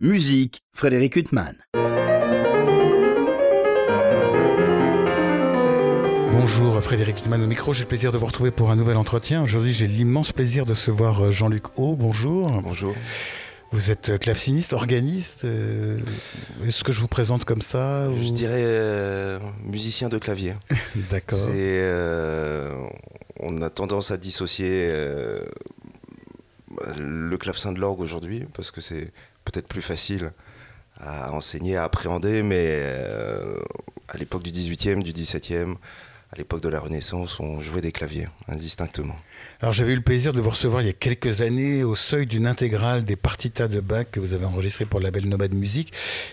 Musique, Frédéric Huttman. Bonjour Frédéric Huttman au micro, j'ai le plaisir de vous retrouver pour un nouvel entretien. Aujourd'hui j'ai l'immense plaisir de se voir euh, Jean-Luc Haut. Bonjour. Bonjour. Vous êtes euh, claveciniste, organiste. euh, Est-ce que je vous présente comme ça Je dirais euh, musicien de clavier. D'accord. Euh, on a tendance à dissocier euh, le clavecin de l'orgue aujourd'hui parce que c'est peut-être plus facile à enseigner, à appréhender, mais euh, à l'époque du 18e, du 17e, à l'époque de la Renaissance, on jouait des claviers indistinctement. Alors j'avais eu le plaisir de vous recevoir il y a quelques années au seuil d'une intégrale des partitas de Bach que vous avez enregistré pour le label Nomade Musique.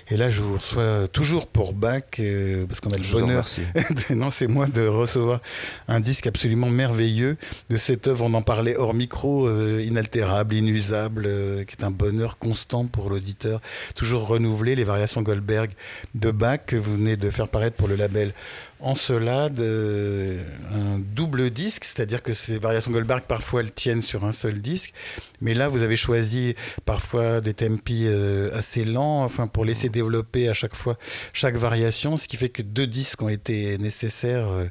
Et là je vous reçois toujours pour Bach euh, parce qu'on a le Je bonheur remercie. non, c'est moi de recevoir un disque absolument merveilleux de cette œuvre. On en parlait hors micro, euh, inaltérable, inusable, euh, qui est un bonheur constant pour l'auditeur, toujours renouvelé. Les variations Goldberg de Bach que vous venez de faire paraître pour le label Encelade, euh, un double disque, c'est-à-dire que ces variations Goldberg parfois elles tiennent sur un seul disque, mais là vous avez choisi parfois des tempi euh, assez lents, enfin pour laisser développer à chaque fois chaque variation, ce qui fait que deux disques ont été nécessaires euh,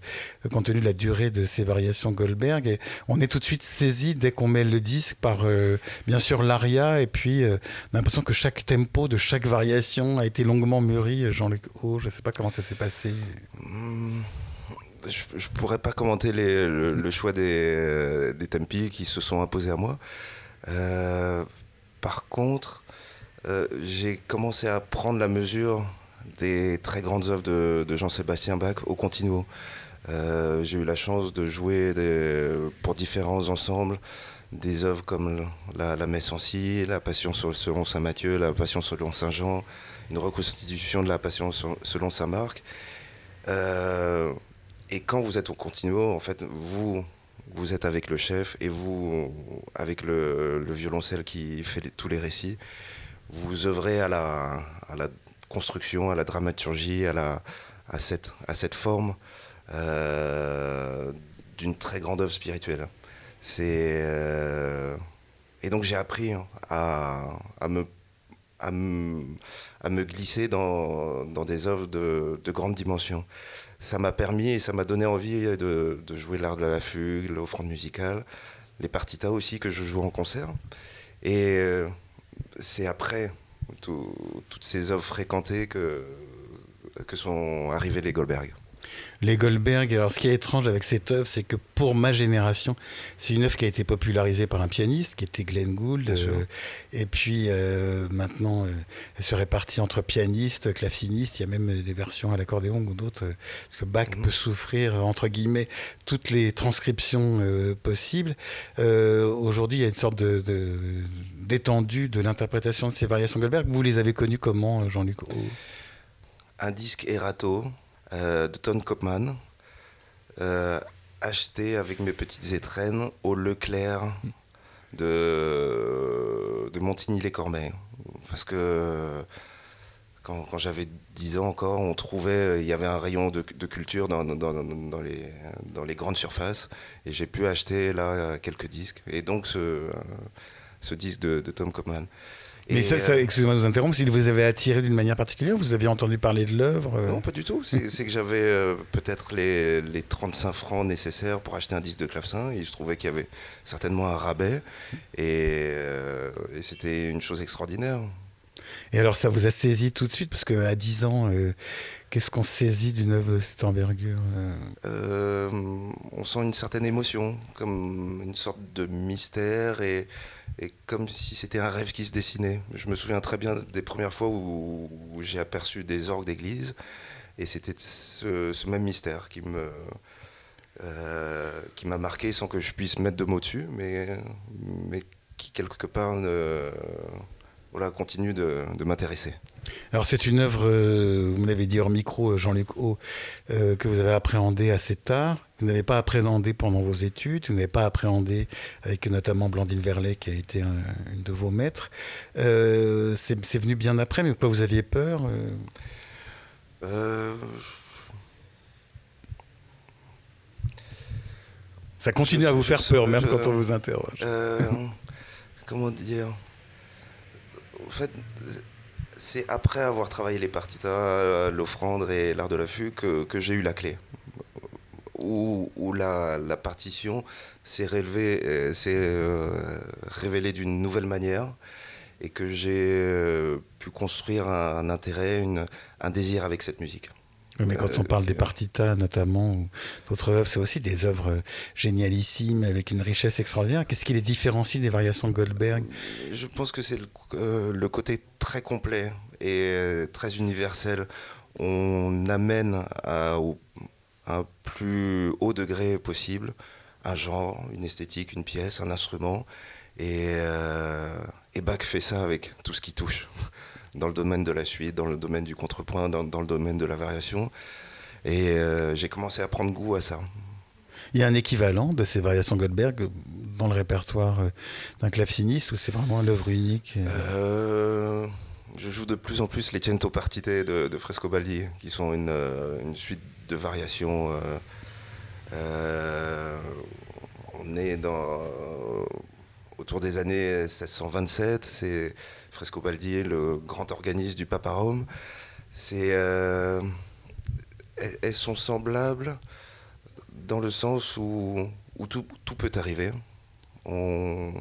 compte tenu de la durée de ces variations Goldberg. Et on est tout de suite saisi dès qu'on met le disque par bien sûr l'aria et puis on a l'impression que chaque tempo de chaque variation a été longuement mûri. Jean-Luc O, je ne sais pas comment ça s'est passé. Hmm, Je, je pourrais pas commenter le, choix des, euh, des tempi qui se sont imposés à moi. Euh, par contre, euh, j'ai commencé à prendre la mesure des très grandes œuvres de, Jean-Sébastien Bach au continuo. Euh, j'ai eu la chance de jouer pour différents ensembles des œuvres comme la, la Messe en Si, la Passion selon Saint Matthieu, la Passion selon Saint Jean, une reconstitution de la Passion selon Saint Marc. Euh, et quand vous êtes au continuo, en fait, vous, vous êtes avec le chef et vous, avec le, le violoncelle qui fait tous les récits, vous œuvrez à la, à la construction, à la dramaturgie, à, la, à, cette, à cette forme euh, d'une très grande œuvre spirituelle. C'est, euh, et donc j'ai appris hein, à, à me, à, me, à me glisser dans, dans des œuvres de, de grande dimension. Ça m'a permis et ça m'a donné envie de, jouer l'art de la fugue, l'offrande musicale, les partitas aussi que je joue en concert. Et euh, c'est après tout- toutes ces œuvres fréquentées que, que sont arrivés les Goldberg. Les Goldberg, alors ce qui est étrange avec cette œuvre, c'est que pour ma génération, c'est une œuvre qui a été popularisée par un pianiste qui était Glenn Gould. Euh, et puis euh, maintenant, euh, elle se répartit entre pianistes, clavecinistes. Il y a même des versions à l'accordéon ou d'autres. parce que Bach Mhm. peut souffrir, entre guillemets, toutes les transcriptions possibles. Aujourd'hui, il y a une sorte de- de- d'étendue de, l'interprétation de ces variations Goldberg. Vous les avez connues comment, Jean-Luc? Un disque Erato euh, de Ton Kopman, euh, acheté avec mes petites étrennes au Leclerc de, de Montigny-les-Cormeilles. Parce que quand, quand j'avais 10 ans encore, on trouvait, il y avait un rayon de, de culture dans, dans- dans- dans les, dans les grandes surfaces, et j'ai pu acheter là quelques disques. Et donc ce, ce disque de, de Tom Kopman. Mais Et, ça, ça euh, excusez-moi de vous interrompre, s'il vous avait attiré d'une manière particulière, vous aviez entendu parler de l'œuvre euh, Non, pas du tout. C'est que j'avais euh, peut-être les, les 35 francs nécessaires pour acheter un disque de clavecin. Il se trouvait qu'il y avait certainement un rabais. Et, euh, et c'était une chose extraordinaire. Et alors ça vous a saisi tout de suite, parce qu'à 10 ans, euh, qu'est-ce qu'on saisit d'une œuvre de cette envergure on sent une certaine émotion, comme une sorte de mystère et, et comme si c'était un rêve qui se dessinait. Je me souviens très bien des premières fois où, j'ai aperçu des orgues d'église et c'était ce, même mystère euh, qui m'a marqué sans que je puisse mettre de mots dessus, mais qui quelque part ne- voilà, continue de, de m'intéresser. Alors c'est une œuvre, euh, vous me l'avez dit hors micro, euh, Jean-Luc Haut, euh, que vous avez appréhendée assez tard. Vous n'avez pas appréhendé pendant vos études, vous n'avez pas appréhendé avec notamment Blandine Verlet qui a été un, une de vos maîtres. Euh, c'est venu bien après, mais quoi vous aviez peur Ça continue Je- à vous faire peur, même quand on vous interroge. Comment dire? En fait, c'est après avoir travaillé les partitas, l'offrande et l'art de l'affût que, que j'ai eu la clé. Où, où la, partition s'est révélée, révélée d'une nouvelle manière et que j'ai pu construire un, intérêt, un désir avec cette musique mais quand on parle des partitas notamment, ou d'autres œuvres, c'est aussi des œuvres génialissimes avec une richesse extraordinaire. Qu'est-ce qui les différencie des variations de Goldberg? Je pense que c'est le, euh, le, côté très complet et euh, très universel. On amène à, au, un plus haut degré possible un genre, une esthétique, une pièce, un instrument. Et, euh, et Bach fait ça avec tout ce qui touche dans le domaine de la suite, dans le domaine du contrepoint, dans, dans le domaine de la variation. Et euh, j'ai commencé à prendre goût à ça. Il y a un équivalent de ces variations Goldberg dans le répertoire euh, d'un claveciniste ou c'est vraiment l'œuvre unique euh... Je joue de plus en plus les Cento Partite de, de Frescobaldi, qui sont une, une suite de variations. Euh, on est dans, autour des années 1627. C'est Frescobaldi, le grand organiste du Papa Rome. C'est, euh, elles sont semblables dans le sens où, tout, peut arriver? On,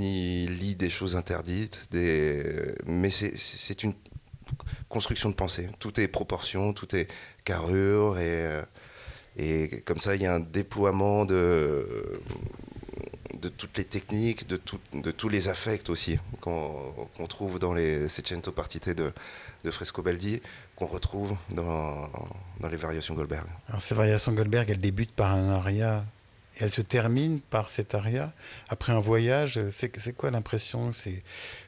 y lit des choses interdites, des, mais c'est une construction de pensée. Tout est proportion, tout est carrure, et, et comme ça, il y a un déploiement de de toutes les techniques, de, tous les affects aussi qu'on trouve dans les Seicento Partite de, de Frescobaldi, qu'on retrouve dans, les variations Goldberg. Alors ces variations Goldberg, elles débutent par un aria et elles se terminent par cet aria. Après un voyage, c'est quoi l'impression? C'est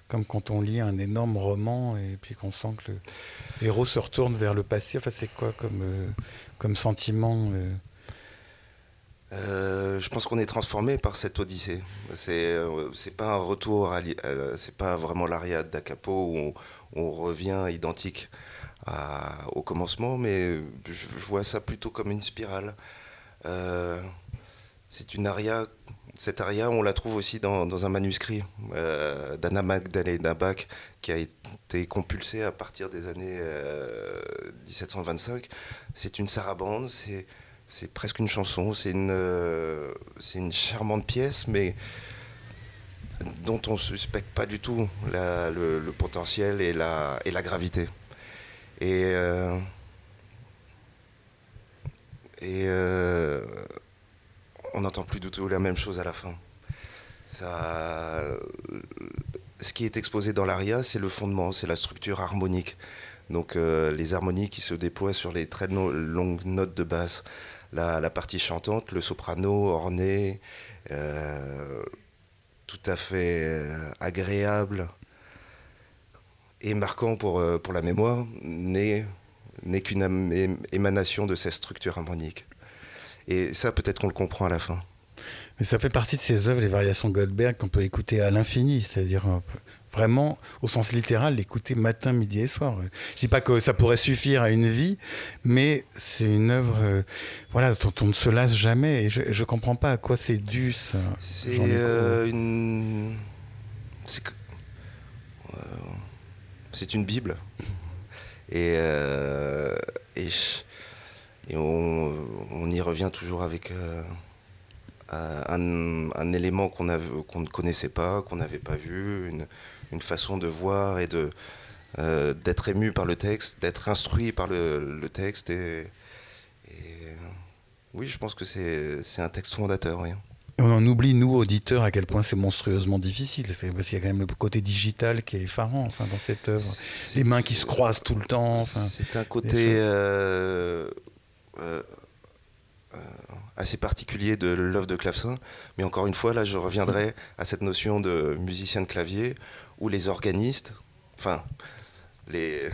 comme quand on lit un énorme roman et puis qu'on sent que le héros se retourne vers le passé. Enfin, c'est quoi comme, euh, sentiment euh euh, je pense qu'on est transformé par cette odyssée. C'est euh, c'est pas un retour, c'est pas vraiment l'ariade d'Acapo où on, revient identique au commencement, mais je, vois ça plutôt comme une spirale. Euh, c'est une aria, cette aria, on la trouve aussi dans, dans un manuscrit euh, d'Anna Magdalena Bach qui a été compulsé à partir des années 1725. C'est une sarabande, c'est c'est presque une chanson, c'est une, euh, c'est une charmante pièce, mais dont on ne suspecte pas du tout le, potentiel et la, gravité. Et, euh, euh, on n'entend plus du tout la même chose à la fin. Ce qui est exposé dans l'aria, c'est le fondement, c'est la structure harmonique. Donc les harmonies qui se déploient sur les très longues notes de basse, la, partie chantante, le soprano orné, euh, tout à fait euh, agréable et marquant pour, euh, pour la mémoire, n'est qu'une émanation de cette structure harmonique. Et ça, peut-être qu'on le comprend à la fin. Mais ça fait partie de ces œuvres, les variations Goldberg, qu'on peut écouter à l'infini, c'est-à-dire vraiment, au sens littéral, l'écouter matin, midi et soir. Je dis pas que ça pourrait suffire à une vie, mais c'est une œuvre euh, voilà, dont on ne se lasse jamais. Et je ne comprends pas à quoi c'est dû, ça. C'est euh, une... C'est une Bible. Et, euh, et, et on, on, y revient toujours avec... Euh, un, un, élément qu'on qu ne connaissait pas, qu'on n'avait pas vu, une, une façon de voir et de euh, d'être ému par le texte, d'être instruit par le, le texte. Et, et, oui, je pense que c'est un texte fondateur. Oui. On en oublie, nous, auditeurs, à quel point c'est monstrueusement difficile. Parce qu'il y a quand même le côté digital qui est effarant enfin, dans cette œuvre. Les mains qui se croisent tout le temps. Enfin, c'est un côté euh, euh, assez particulier de l'œuvre de clavecin. Mais encore une fois, là, je reviendrai à cette notion de musicien de clavier où les organistes, enfin, les,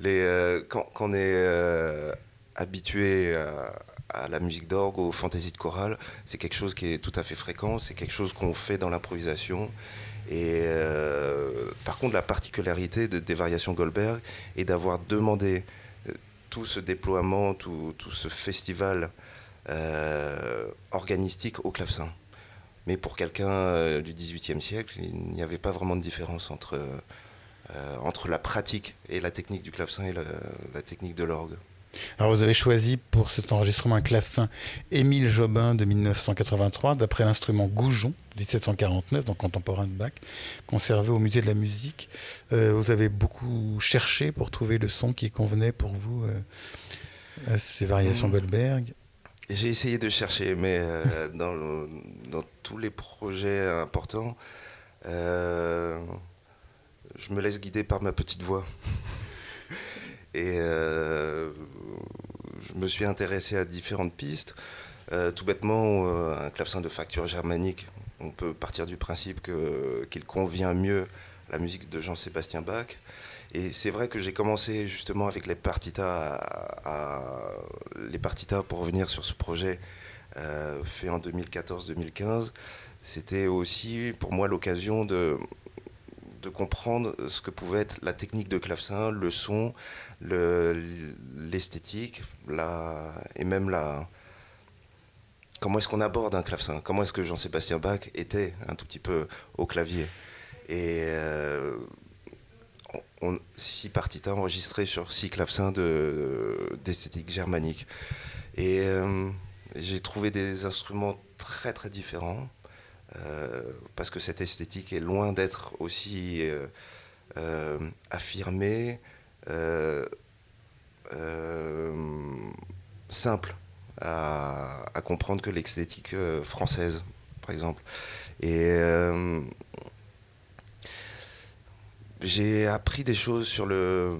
les, euh, quand, on est euh, habitué à, à, la musique d'orgue, aux fantaisies de chorale, c'est quelque chose qui est tout à fait fréquent, c'est quelque chose qu'on fait dans l'improvisation. Et euh, par contre, la particularité de, des variations Goldberg est d'avoir demandé euh, tout ce déploiement, tout, tout ce festival euh, organistique au clavecin Mais pour quelqu'un du XVIIIe siècle, il n'y avait pas vraiment de différence entre, entre la pratique et la technique du clavecin et la technique de l'orgue. Alors vous avez choisi pour cet enregistrement un clavecin Émile Jobin de 1983, d'après l'instrument Goujon, 1749, donc contemporain de Bach, conservé au musée de la musique. Euh, vous avez beaucoup cherché pour trouver le son qui convenait pour vous euh, à ces variations mmh. Goldberg. J'ai essayé de chercher, mais euh, dans, dans, tous les projets importants, je me laisse guider par ma petite voix. Et euh, je me suis intéressé à différentes pistes. Euh, tout bêtement, euh, un clavecin de facture germanique, on peut partir du principe qu'il convient mieux à la musique de Jean-Sébastien Bach. Et c'est vrai que j'ai commencé justement avec les partitas, les partitas pour revenir sur ce projet fait en 2014-2015. C'était aussi pour moi l'occasion de, comprendre ce que pouvait être la technique de clavecin, le son, l'esthétique, et même la. Comment est-ce qu'on aborde un clavecin Comment est-ce que Jean-Sébastien Bach était un tout petit peu au clavier Et euh, six partitas enregistrés sur six clavecins d'esthétique germanique. Et euh, j'ai trouvé des instruments très très différents. Euh, parce que cette esthétique est loin d'être aussi euh, affirmée, simple à, comprendre que l'esthétique française, par exemple. Et j'ai appris des choses sur le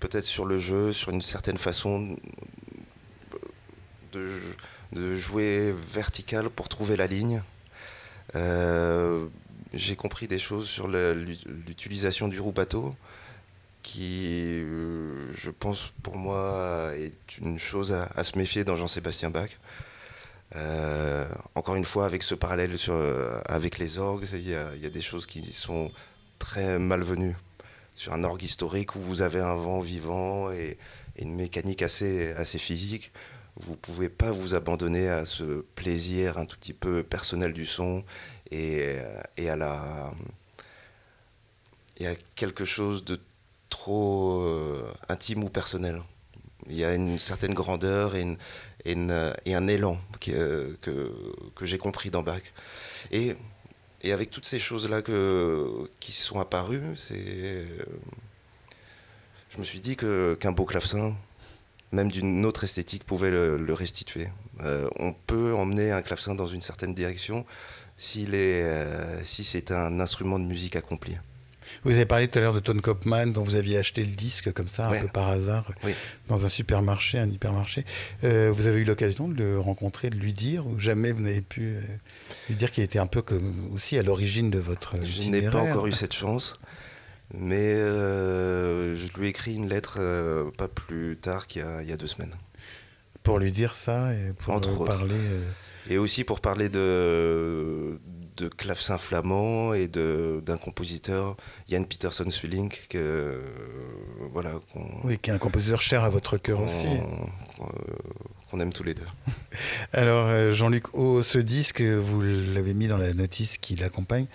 peut-être sur le jeu, sur une certaine façon de, jouer vertical pour trouver la ligne. Euh, j'ai compris des choses sur l'utilisation du roue-bateau qui, euh, je pense, pour moi, est une chose à, se méfier dans Jean-Sébastien Bach. Euh, encore une fois, avec ce parallèle sur, avec les orgues, il y, a des choses qui sont très malvenues. Sur un orgue historique où vous avez un vent vivant et, une mécanique assez, assez physique, vous ne pouvez pas vous abandonner à ce plaisir un tout petit peu personnel du son et, et à la a quelque chose de trop euh, intime ou personnel. Il y a une certaine grandeur et, une, et, un élan que, que, que j'ai compris dans Bach. Et, et avec toutes ces choses-là qui sont apparues, c'est, je me suis dit que, qu'un beau clavecin, même d'une autre esthétique, pouvait le, restituer. Euh, on peut emmener un clavecin dans une certaine direction euh, si c'est un instrument de musique accompli. Vous avez parlé tout à l'heure de Tone Kopman, dont vous aviez acheté le disque comme ça, un peu par hasard, dans un supermarché, un hypermarché. Euh, vous avez eu l'occasion de le rencontrer, de lui dire, ou jamais vous n'avez pu lui dire qu'il était un peu comme aussi à l'origine de votre. Je n'ai pas encore eu cette chance. Mais euh, je lui ai écrit une lettre euh, pas plus tard qu'il y, a deux semaines. Pour lui dire ça et pour Entre parler. Euh, et aussi pour parler de, de clavecin flamand et d'un compositeur, Jan Peterson Sulink, que, voilà, oui, qui est un compositeur cher à votre cœur aussi. Qu'on aime tous les deux. Alors, Jean-Luc ce disque, vous l'avez mis dans la notice qui l'accompagne.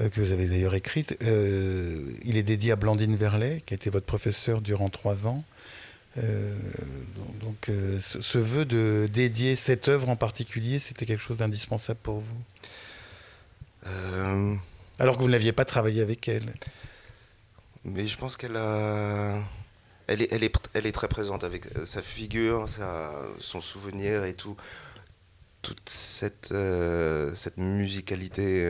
Euh, que vous avez d'ailleurs écrite. Euh, il est dédié à Blandine Verlet, qui a été votre professeur durant trois ans. Euh, donc, ce, vœu de dédier cette œuvre en particulier, c'était quelque chose d'indispensable pour vous? Alors que vous n'aviez pas travaillé avec elle. Mais je pense qu'elle a. Elle est, elle, est, elle est très présente avec sa figure, sa, son souvenir et tout. Toute cette, cette musicalité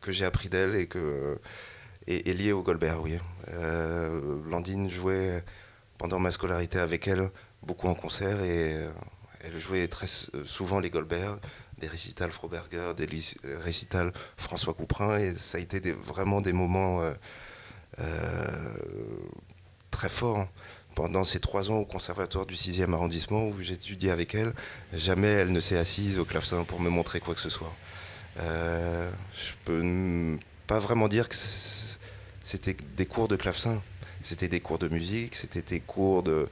que j'ai appris d'elle et que est, liée au Goldberg, oui. Euh, Landine jouait pendant ma scolarité avec elle beaucoup en concert et euh, elle jouait très souvent les Goldberg, des récitals Froberger, des récitals François Couperin et ça a été vraiment des moments euh, très forts pendant ces trois ans au conservatoire du 6e arrondissement où j'étudiais avec elle, jamais elle ne s'est assise au clavecin pour me montrer quoi que ce soit. Euh, je peux pas vraiment dire que c'était des cours de clavecin. C'était des cours de musique, c'était des cours de,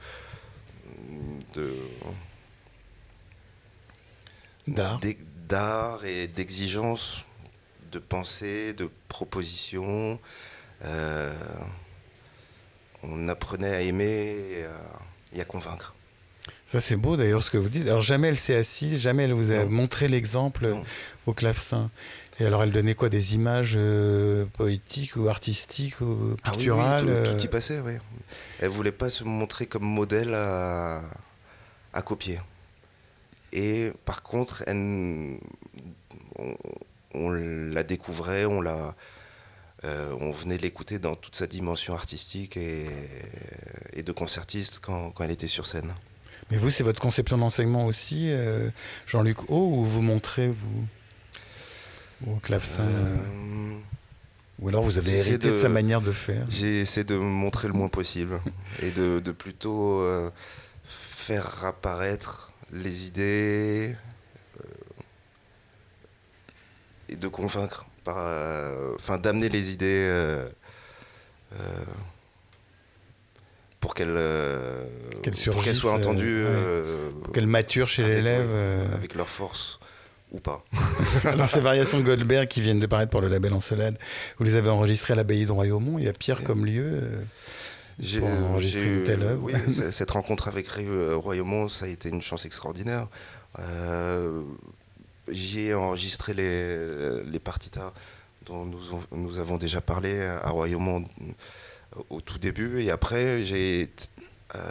d'art et d'exigence, de pensée, de proposition. Euh, on apprenait à aimer et à, convaincre. Ça, c'est beau d'ailleurs ce que vous dites. Alors, jamais elle s'est assise, jamais elle vous a montré l'exemple au clavecin. Et alors, elle donnait quoi Des images euh, poétiques ou artistiques ou ah picturales tout, euh y passait, oui. Elle voulait pas se montrer comme modèle à, à copier. Et par contre, elle, on, la découvrait, on, la, euh, on venait l'écouter dans toute sa dimension artistique et, et de concertiste quand, quand, elle était sur scène. Mais vous, c'est votre conception d'enseignement aussi, Jean-Luc O, ou vous montrez, vous au clavecin euh, Ou alors vous avez hérité de, sa manière de faire? J'ai essayé de montrer le moins possible et de, plutôt euh, faire apparaître les idées euh, et de convaincre, enfin d'amener les idées pour qu'elles soient entendues. pour qu'elles maturent chez l'élève. avec leur force ou pas. Alors ces variations Goldberg qui viennent de paraître pour le label Encelade, vous les avez enregistrées à l'abbaye de Royaumont. Il y a pire comme lieu euh, j'ai, pour enregistrer une telle œuvre. Oui, cette rencontre avec euh, Royaumont, ça a été une chance extraordinaire. Euh, j'y ai enregistré les, les partitas dont nous, nous avons déjà parlé à Royaumont au tout début. Et après, j'ai,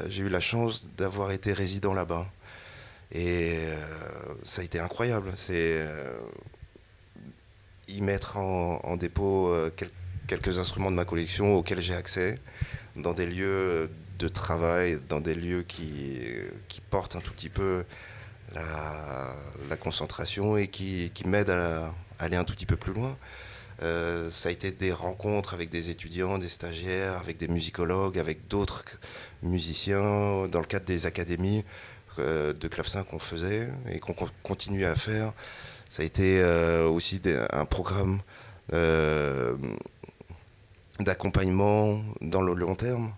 j'ai eu la chance d'avoir été résident là-bas. Et euh, ça a été incroyable. C'est euh, y mettre en, dépôt euh, quelques instruments de ma collection auxquels j'ai accès, dans des lieux de travail, dans des lieux qui, qui portent un tout petit peu la, concentration et qui, qui m'aident à, aller un tout petit peu plus loin. ça a été des rencontres avec des étudiants, des stagiaires, avec des musicologues, avec d'autres musiciens, dans le cadre des académies. Euh, de clavecin qu'on faisait et qu'on continue à faire. Ça a été euh, aussi un programme euh, d'accompagnement dans le long terme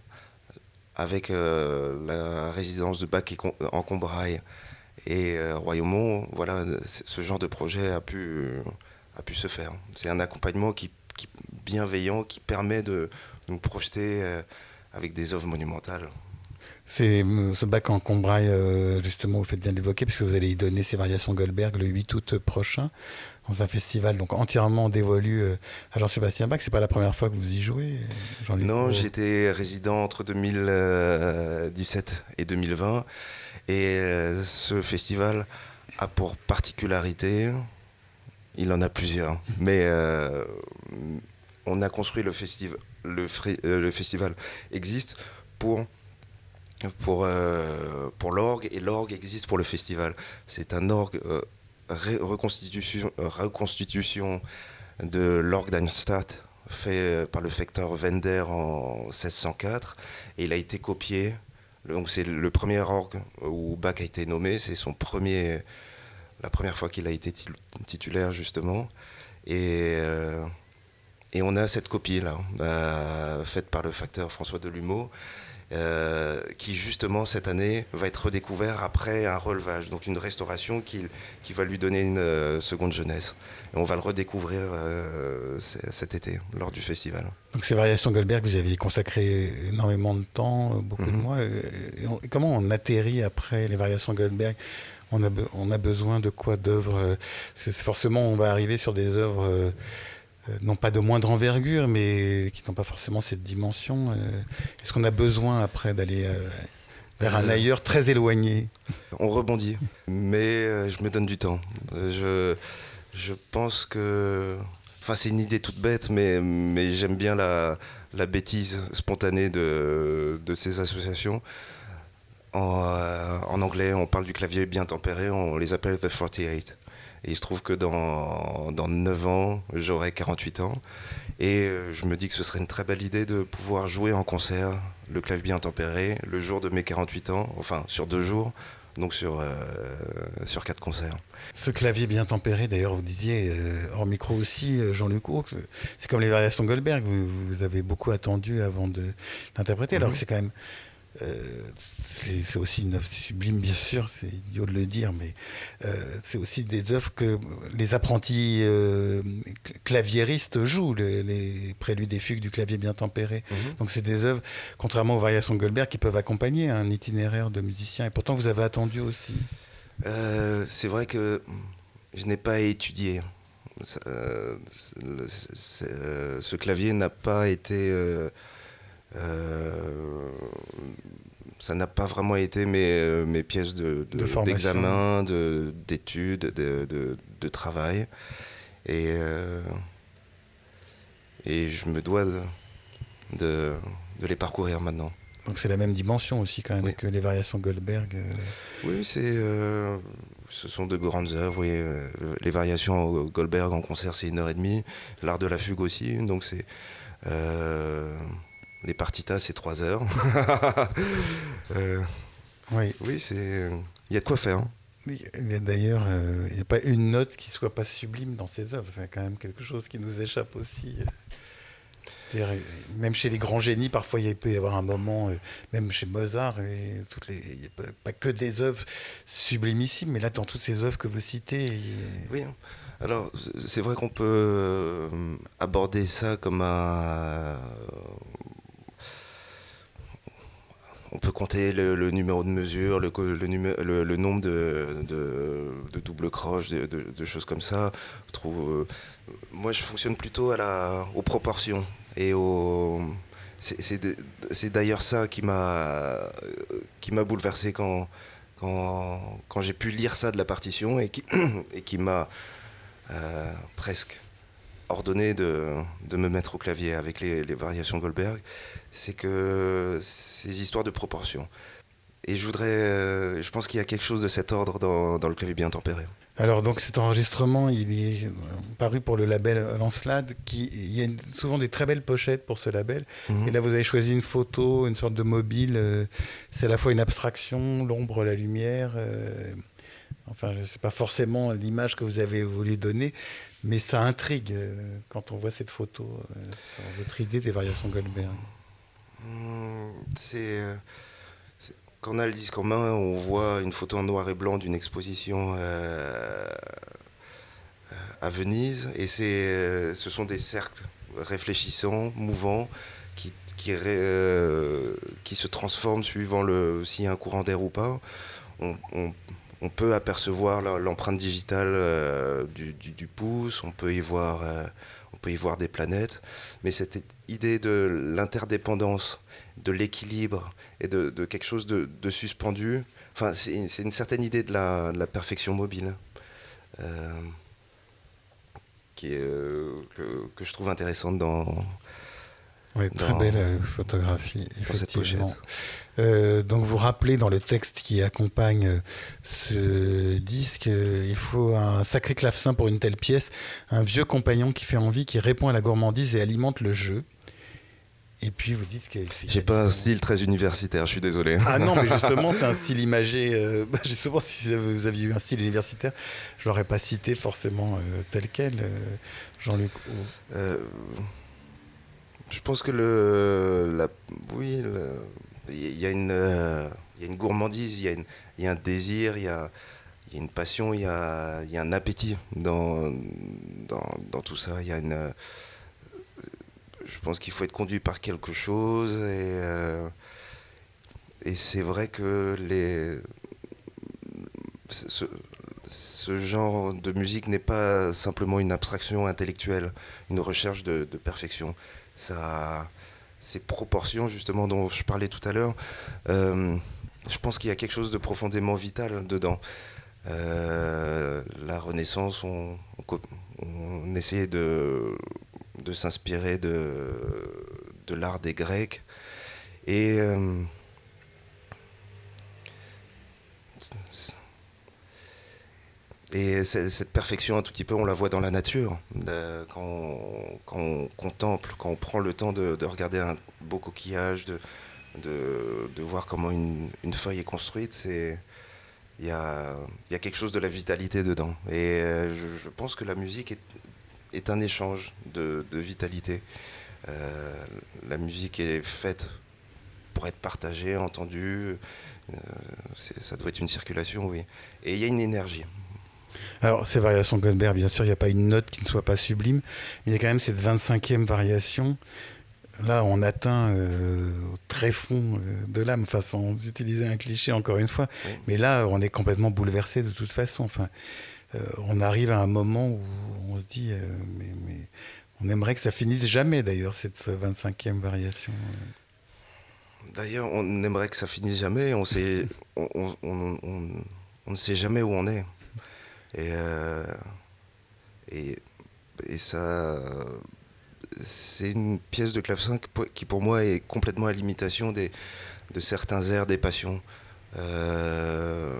avec la résidence de Bac en Combraille et Royaumont. Voilà, ce genre de projet a pu, a pu se faire. C'est un accompagnement qui, qui, bienveillant qui permet de nous projeter avec des œuvres monumentales. C'est euh, ce bac en Combraille, euh, justement, vous faites bien l'évoquer, puisque vous allez y donner ces variations Goldberg le 8 août prochain, dans un festival donc entièrement dévolu euh, à Jean-Sébastien Bach. C'est pas la première fois que vous y jouez Non, j'étais résident entre 2017 et 2020. Et ce festival a pour particularité, il en a plusieurs, mais on a construit le festival, le, le festival existe pour pour, euh, pour l'orgue et l'orgue existe pour le festival. C'est un orgue euh, reconstitution, reconstitution de l'orgue d'Einstadt fait euh, par le facteur Wender en 1604 et il a été copié. Donc c'est le premier orgue où Bach a été nommé, c'est son premier, la première fois qu'il a été titulaire justement. Et, et on a cette copie là, faite par le facteur François Delumeau. Euh, qui justement cette année va être redécouvert après un relevage, donc une restauration qui, qui va lui donner une euh, seconde jeunesse. Et on va le redécouvrir euh, cet été lors du festival. Donc ces variations Goldberg, vous avez consacré énormément de temps, beaucoup de mhm. mois. Et, comment on atterrit après les variations Goldberg? On a, on a besoin de quoi d'œuvres Forcément, on va arriver sur des œuvres euh, non pas de moindre envergure, mais qui n'ont pas forcément cette dimension. Euh, est-ce qu'on a besoin après d'aller euh, vers un ailleurs très éloigné? On rebondit, mais je me donne du temps. Je, je pense que... Enfin, c'est une idée toute bête, mais, mais j'aime bien la, la bêtise spontanée de, de ces associations. En, en, anglais, on parle du clavier bien tempéré, on les appelle The 48. Et il se trouve que dans, dans 9 ans, j'aurai 48 ans. Et euh, je me dis que ce serait une très belle idée de pouvoir jouer en concert le clavier bien tempéré le jour de mes 48 ans, enfin sur deux jours, donc sur, euh, sur quatre concerts. Ce clavier bien tempéré, d'ailleurs, vous disiez, euh, hors micro aussi, Jean-Luc c'est comme les variations Goldberg, vous, avez beaucoup attendu avant d'interpréter, alors que mhm. c'est quand même c'est aussi une œuvre sublime, bien sûr, c'est idiot de le dire, mais c'est aussi des œuvres que les apprentis claviéristes jouent, les, préludes et fugues du clavier bien tempéré. Mhm. Donc c'est des œuvres, contrairement aux variations Goldberg, qui peuvent accompagner un itinéraire de musicien. Et pourtant, vous avez attendu aussi. c'est vrai que je n'ai pas étudié. Euh, ce clavier n'a pas été. Euh, euh, ça n'a pas vraiment été mes, mes pièces d'examen, de, d'études, de, de, de, travail. Et, et je me dois de, de, les parcourir maintenant. Donc c'est la même dimension aussi quand même que les variations Goldberg. Oui, c'est ce sont de grandes œuvres. Euh, les variations Goldberg en concert, c'est une heure et demie. L'art de la fugue aussi. Donc c'est euh, les partitas, c'est trois heures. Euh, oui, oui, c'est. Il y a de quoi faire. Hein. D'ailleurs, il n'y a pas une note qui soit pas sublime dans ces œuvres. C'est quand même quelque chose qui nous échappe aussi. Même chez les grands génies, parfois il peut y avoir un moment, euh, même chez Mozart, et toutes les, il n'y a pas, que des œuvres sublimissimes, mais là, dans toutes ces œuvres que vous citez. Oui, hein. alors c'est vrai qu'on peut euh, aborder ça comme un. On peut compter le, numéro de mesure, le, nombre de, doubles croches, de, choses comme ça. Euh, moi, je fonctionne plutôt aux proportions et c'est d'ailleurs ça qui m'a m'a bouleversé quand j'ai pu lire ça de la partition et qui, et qui m'a euh, presque ordonné de, de, me mettre au clavier avec les, les variations Goldberg, c'est que ces histoires de proportion. Et je voudrais, euh, je pense qu'il y a quelque chose de cet ordre dans, dans le clavier bien tempéré. Alors donc cet enregistrement, il est euh, paru pour le label Lancelade, qui il y a souvent des très belles pochettes pour ce label. Mhm. Et là vous avez choisi une photo, une sorte de mobile. Euh, c'est à la fois une abstraction, l'ombre, la lumière. Euh, enfin, je sais pas forcément l'image que vous avez voulu donner, mais ça intrigue quand on voit cette photo sur votre idée des variations Goldberg. Hmm, c'est quand on a le disque en main, on voit une photo en noir et blanc d'une exposition euh, à Venise. Et euh, ce sont des cercles réfléchissants, mouvants, qui, qui, euh, se transforment suivant s'il y a un courant d'air ou pas. On, peut apercevoir l'empreinte digitale du, du, pouce, on peut y voir on peut y voir des planètes, mais cette idée de l'interdépendance, de l'équilibre et de, quelque chose de, suspendu, enfin, c'est une certaine idée de la, perfection mobile euh, qui est, euh, que, je trouve intéressante dans. Oui, très belle euh, photographie, effectivement. Euh, donc vous rappelez dans le texte qui accompagne euh, ce disque, euh, il faut un sacré clavecin pour une telle pièce, un vieux compagnon qui fait envie, qui répond à la gourmandise et alimente le jeu. Et puis vous dites que j'ai pas un style très universitaire, je suis désolé. Ah non, mais justement c'est un style imagé. Bah, justement, si vous aviez eu un style universitaire, je l'aurais pas cité forcément tel quel, Jean-Luc. je pense que le, la, oui, le, il y, a une, euh, y a une gourmandise, il y a, y a un désir, il y a, y a une passion, il y a, y a un appétit dans, dans, dans, tout ça. Y a une, euh, je pense qu'il faut être conduit par quelque chose et, euh, et c'est vrai que les, ce, ce, genre de musique n'est pas simplement une abstraction intellectuelle, une recherche de, de perfection. Ça, ces proportions justement dont je parlais tout à l'heure, euh, je pense qu'il y a quelque chose de profondément vital dedans. Euh, la Renaissance, on, essayait de, de s'inspirer de, de l'art des Grecs. Et euh, et cette perfection, un tout petit peu, on la voit dans la nature. quand, on, contemple, quand on prend le temps de, regarder un beau coquillage, de, de, voir comment une, feuille est construite, il y a, y a, quelque chose de la vitalité dedans. Et euh, je, pense que la musique est, est un échange de, vitalité. Euh, la musique est faite pour être partagé, entendu. ça doit être une circulation, oui. Et il y a une énergie. Alors, ces variations Goldberg, bien sûr, il n'y a pas une note qui ne soit pas sublime, mais il y a quand même cette 25e variation. Là, on atteint euh, au très fond euh, de l'âme, enfin, sans utiliser un cliché encore une fois. Mais là, on est complètement bouleversé de toute façon. Enfin, euh, on arrive à un moment où on se dit, mais, on aimerait que ça finisse jamais, d'ailleurs, cette 25e variation. D'ailleurs, on aimerait que ça finisse jamais. On, sait, on, on ne sait jamais où on est. Et, euh, et, et, ça, c'est une pièce de clavecin qui pour moi est complètement à l'imitation des, de certains airs des passions. Euh,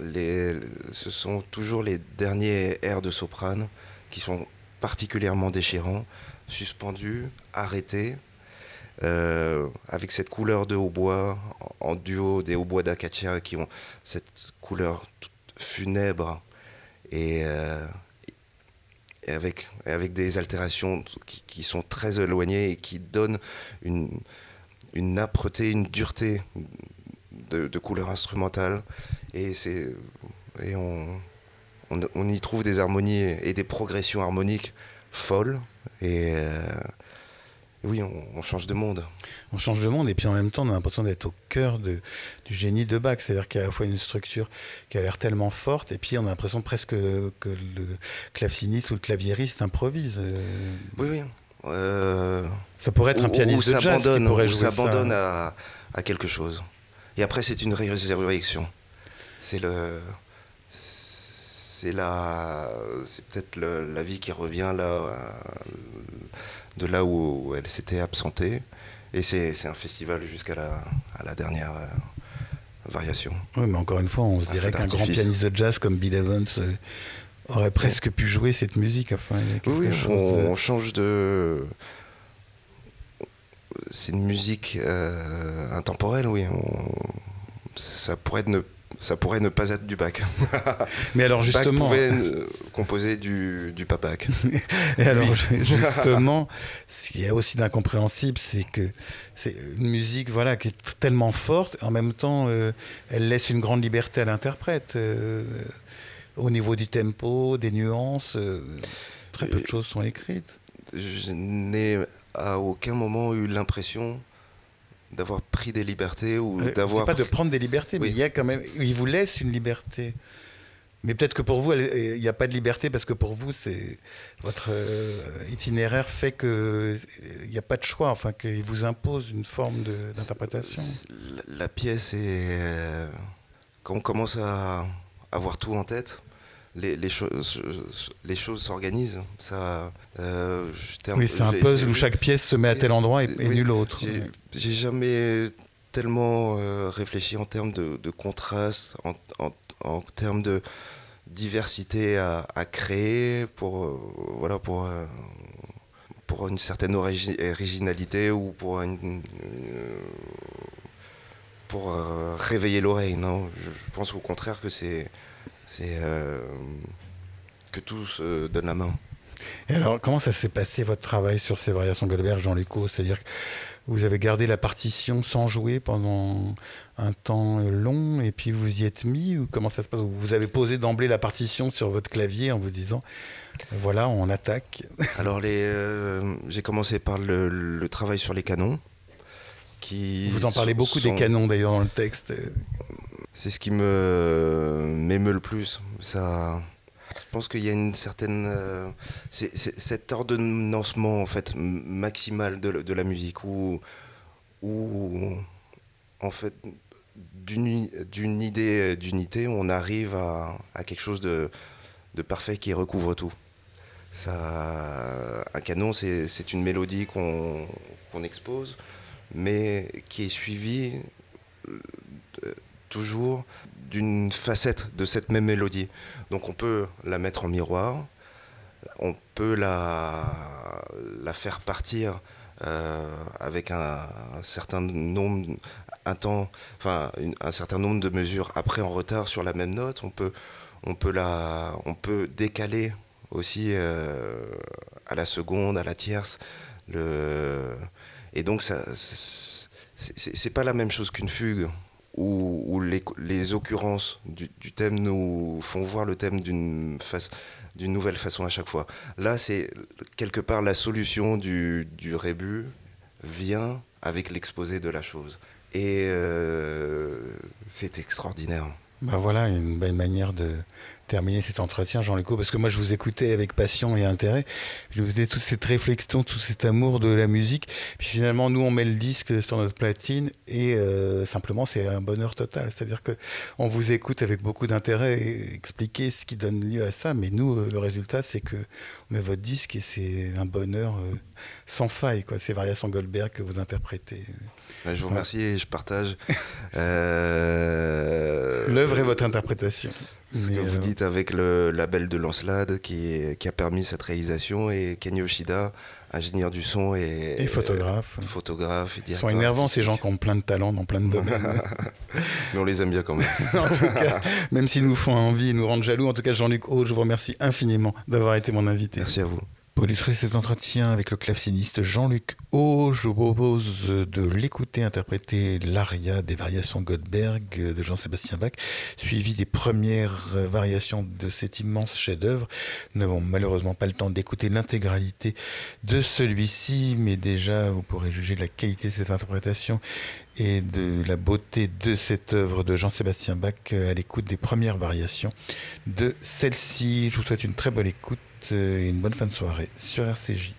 les, ce sont toujours les derniers airs de soprane qui sont particulièrement déchirants, suspendus, arrêtés, euh, avec cette couleur de hautbois en, duo des hautbois d'acacia qui ont cette couleur funèbre euh, et, avec, avec des altérations qui, sont très éloignées et qui donnent une, une âpreté, une dureté de, couleur instrumentale. Et, et on, on, y trouve des harmonies et des progressions harmoniques folles. Et euh, oui, on change de monde on change de monde et puis en même temps on a l'impression d'être au cœur de, du génie de Bach, c'est-à-dire qu'il y a à la fois une structure qui a l'air tellement forte et puis on a l'impression presque que le claveciniste ou le claviériste improvise. Oui, oui. Euh, ça pourrait être un pianiste de jazz qui pourrait jouer s'abandonne à, à, quelque chose. Et après c'est une résurrection. C'est le c'est la c'est peut-être la vie qui revient là euh, de là où elle s'était absentée et c'est un festival jusqu'à la, à la dernière euh, variation. Oui, mais encore une fois, on se dirait qu'un grand pianiste de jazz comme Bill Evans euh, aurait presque pu jouer cette musique. Enfin, oui, on, change de. C'est une musique euh, intemporelle, oui. Ça pourrait être ne ça pourrait ne pas être du bac. Mais alors justement, Bach pouvait composer du, du pas bac. Et alors justement, ce qui est aussi d'incompréhensible, c'est que c'est une musique voilà qui est tellement forte, en même temps, euh, elle laisse une grande liberté à l'interprète euh, au niveau du tempo, des nuances. Euh, très peu de choses sont écrites. Je n'ai à aucun moment eu l'impression d'avoir pris des libertés ou euh, d'avoir pas de prendre des libertés mais il y a quand même il vous laisse une liberté. Mais peut-être que pour vous il n'y a pas de liberté parce que pour vous c'est votre euh, itinéraire fait que il n'y a pas de choix enfin qu'il vous impose une forme d'interprétation. la, pièce est euh, quand on commence à avoir tout en tête les, les, choses, les choses s'organisent. Ça, euh, oui, c'est un puzzle où chaque pièce se met à tel endroit et, et nul autre. J'ai jamais tellement euh, réfléchi en termes de, de contraste, en, en, en, termes de diversité à, à créer pour, euh, voilà, pour, pour une certaine originalité ou pour une, pour réveiller l'oreille. Non, je, je, pense au contraire que c'est c'est euh, que tout se donne la main. Et alors, comment ça s'est passé votre travail sur ces variations Goldberg, Jean Léco C'est-à-dire que vous avez gardé la partition sans jouer pendant un temps long et puis vous y êtes mis ou comment ça se passe? Vous avez posé d'emblée la partition sur votre clavier en vous disant voilà, on attaque. Alors, euh, j'ai commencé par le, travail sur les canons. Qui vous en parlez beaucoup des canons d'ailleurs dans le texte c'est ce qui me m'émeut le plus. Ça, je pense qu'il y a une certaine, euh, c'est, cet ordonnancement en fait maximal de, de la musique où, où en fait d'une, d'une idée d'unité, on arrive à, à quelque chose de, de, parfait qui recouvre tout. Ça, un canon, c'est, c'est une mélodie qu'on, qu'on expose, mais qui est suivie toujours d'une facette de cette même mélodie. Donc on peut la mettre en miroir, on peut la, la faire partir euh, avec un, certain nombre, un temps, enfin un certain nombre de mesures après en retard sur la même note. On peut, on peut la, on peut décaler aussi euh, à la seconde, à la tierce. Le, et donc ça, c'est pas la même chose qu'une fugue où, les, occurrences du, thème nous font voir le thème d'une nouvelle façon à chaque fois. Là, c'est quelque part la solution du, du rébut vient avec l'exposé de la chose. Et euh, c'est extraordinaire. Ben voilà, une belle manière de terminer cet entretien, Jean Leco, parce que moi je vous écoutais avec passion et intérêt. Je vous écoutais toute cette réflexion, tout cet amour de la musique. Puis finalement, nous on met le disque sur notre platine et euh, simplement c'est un bonheur total. C'est-à-dire que on vous écoute avec beaucoup d'intérêt et expliquer ce qui donne lieu à ça. Mais nous, euh, le résultat, c'est que on met votre disque et c'est un bonheur sans faille. Quoi. C'est Variation Goldberg que vous interprétez. Je vous remercie et je partage. Euh, L'œuvre et votre interprétation. Ce que vous euh, dites avec le label de Lancelade qui, qui a permis cette réalisation et Kenny Yoshida, ingénieur du son et, et photographe. photographe et Ils sont énervants ces gens qui ont plein de talents dans plein de domaines. Mais on les aime bien quand même. en tout cas, même s'ils nous font envie, nous rendent jaloux. En tout cas, Jean-Luc Haut, je vous remercie infiniment d'avoir été mon invité. Merci à vous. Pour illustrer cet entretien avec le claveciniste Jean-Luc O, je vous propose de l'écouter interpréter l'aria des variations Goldberg de Jean-Sébastien Bach, suivi des premières variations de cet immense chef-d'œuvre. Nous n'avons malheureusement pas le temps d'écouter l'intégralité de celui-ci, mais déjà vous pourrez juger de la qualité de cette interprétation et de la beauté de cette œuvre de Jean-Sébastien Bach à l'écoute des premières variations de celle-ci. Je vous souhaite une très bonne écoute et une bonne fin de soirée sur RCJ.